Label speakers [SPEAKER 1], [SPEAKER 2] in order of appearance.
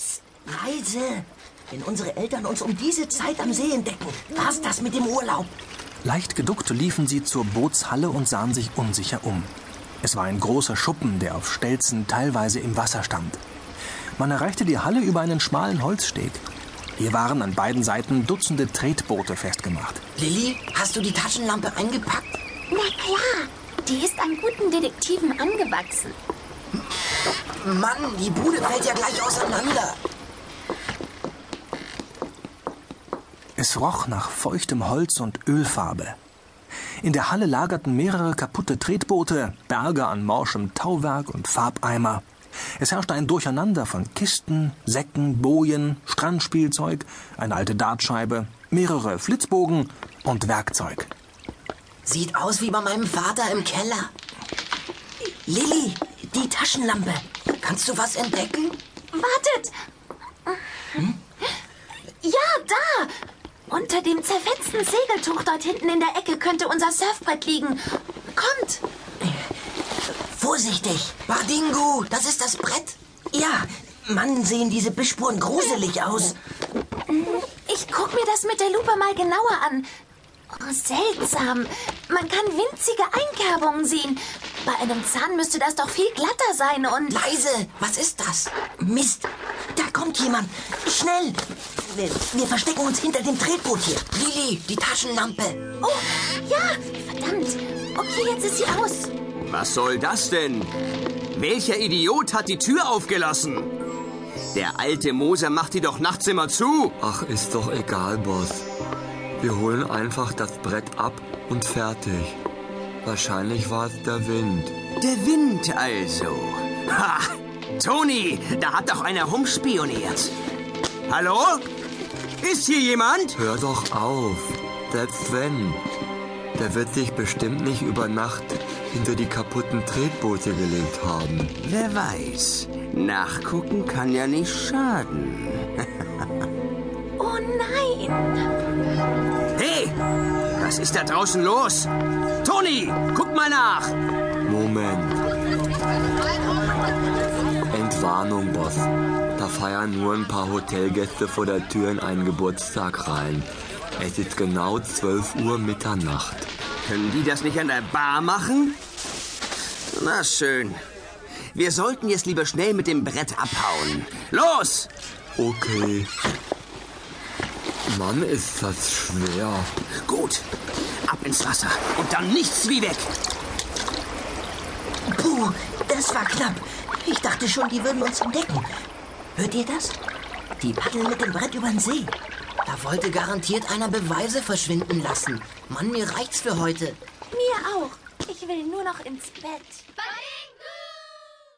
[SPEAKER 1] Psst, leise. Wenn unsere Eltern uns um diese Zeit am See entdecken, war's das mit dem Urlaub.
[SPEAKER 2] Leicht geduckt liefen sie zur Bootshalle und sahen sich unsicher um. Es war ein großer Schuppen, der auf Stelzen teilweise im Wasser stand. Man erreichte die Halle über einen schmalen Holzsteg. Hier waren an beiden Seiten Dutzende Tretboote festgemacht.
[SPEAKER 1] Lilly, hast du die Taschenlampe eingepackt?
[SPEAKER 3] Na klar, die ist an guten Detektiven angewachsen.
[SPEAKER 1] Mann, die Bude fällt ja gleich auseinander.
[SPEAKER 2] Es roch nach feuchtem Holz und Ölfarbe. In der Halle lagerten mehrere kaputte Tretboote, Berge an morschem Tauwerk und Farbeimer. Es herrschte ein Durcheinander von Kisten, Säcken, Bojen, Strandspielzeug, eine alte Dartscheibe, mehrere Flitzbogen und Werkzeug.
[SPEAKER 1] Sieht aus wie bei meinem Vater im Keller. Lilly, die Taschenlampe. Kannst du was entdecken?
[SPEAKER 3] Wartet! Ja, da! Unter dem zerfetzten Segeltuch dort hinten in der Ecke könnte unser Surfbrett liegen. Kommt!
[SPEAKER 1] Vorsichtig! Badingu, das ist das Brett. Ja, Mann, sehen diese Bissspuren gruselig aus.
[SPEAKER 3] Ich guck mir das mit der Lupe mal genauer an. Oh, seltsam. Man kann winzige Einkerbungen sehen. Bei einem Zahn müsste das doch viel glatter sein und...
[SPEAKER 1] Leise, was ist das? Mist, da kommt jemand. Schnell! Wir, wir verstecken uns hinter dem Tretboot hier. Lili, die Taschenlampe.
[SPEAKER 3] Oh, ja, verdammt. Okay, jetzt ist sie aus.
[SPEAKER 4] Was soll das denn? Welcher Idiot hat die Tür aufgelassen? Der alte Moser macht die doch nachts immer zu.
[SPEAKER 5] Ach, ist doch egal, Boss. Wir holen einfach das Brett ab und fertig. Wahrscheinlich war es der Wind.
[SPEAKER 4] Der Wind also. Ha! Toni, da hat doch einer rumspioniert. Hallo? Ist hier jemand?
[SPEAKER 5] Hör doch auf. Selbst wenn. Der wird sich bestimmt nicht über Nacht hinter die kaputten Tretboote gelegt haben.
[SPEAKER 4] Wer weiß. Nachgucken kann ja nicht schaden.
[SPEAKER 3] Nein.
[SPEAKER 4] Hey, was ist da draußen los? Toni, guck mal nach.
[SPEAKER 5] Moment. Entwarnung, Boss. Da feiern nur ein paar Hotelgäste vor der Tür in einen Geburtstag rein. Es ist genau 12 Uhr Mitternacht.
[SPEAKER 4] Können die das nicht an der Bar machen? Na schön. Wir sollten jetzt lieber schnell mit dem Brett abhauen. Los!
[SPEAKER 5] Okay. Mann, ist das schwer.
[SPEAKER 4] Gut. Ab ins Wasser. Und dann nichts wie weg.
[SPEAKER 1] Puh, das war knapp. Ich dachte schon, die würden uns entdecken. Hört ihr das? Die paddeln mit dem Brett über den See. Da wollte garantiert einer Beweise verschwinden lassen. Mann, mir reicht's für heute.
[SPEAKER 3] Mir auch. Ich will nur noch ins Bett.
[SPEAKER 6] Badingu!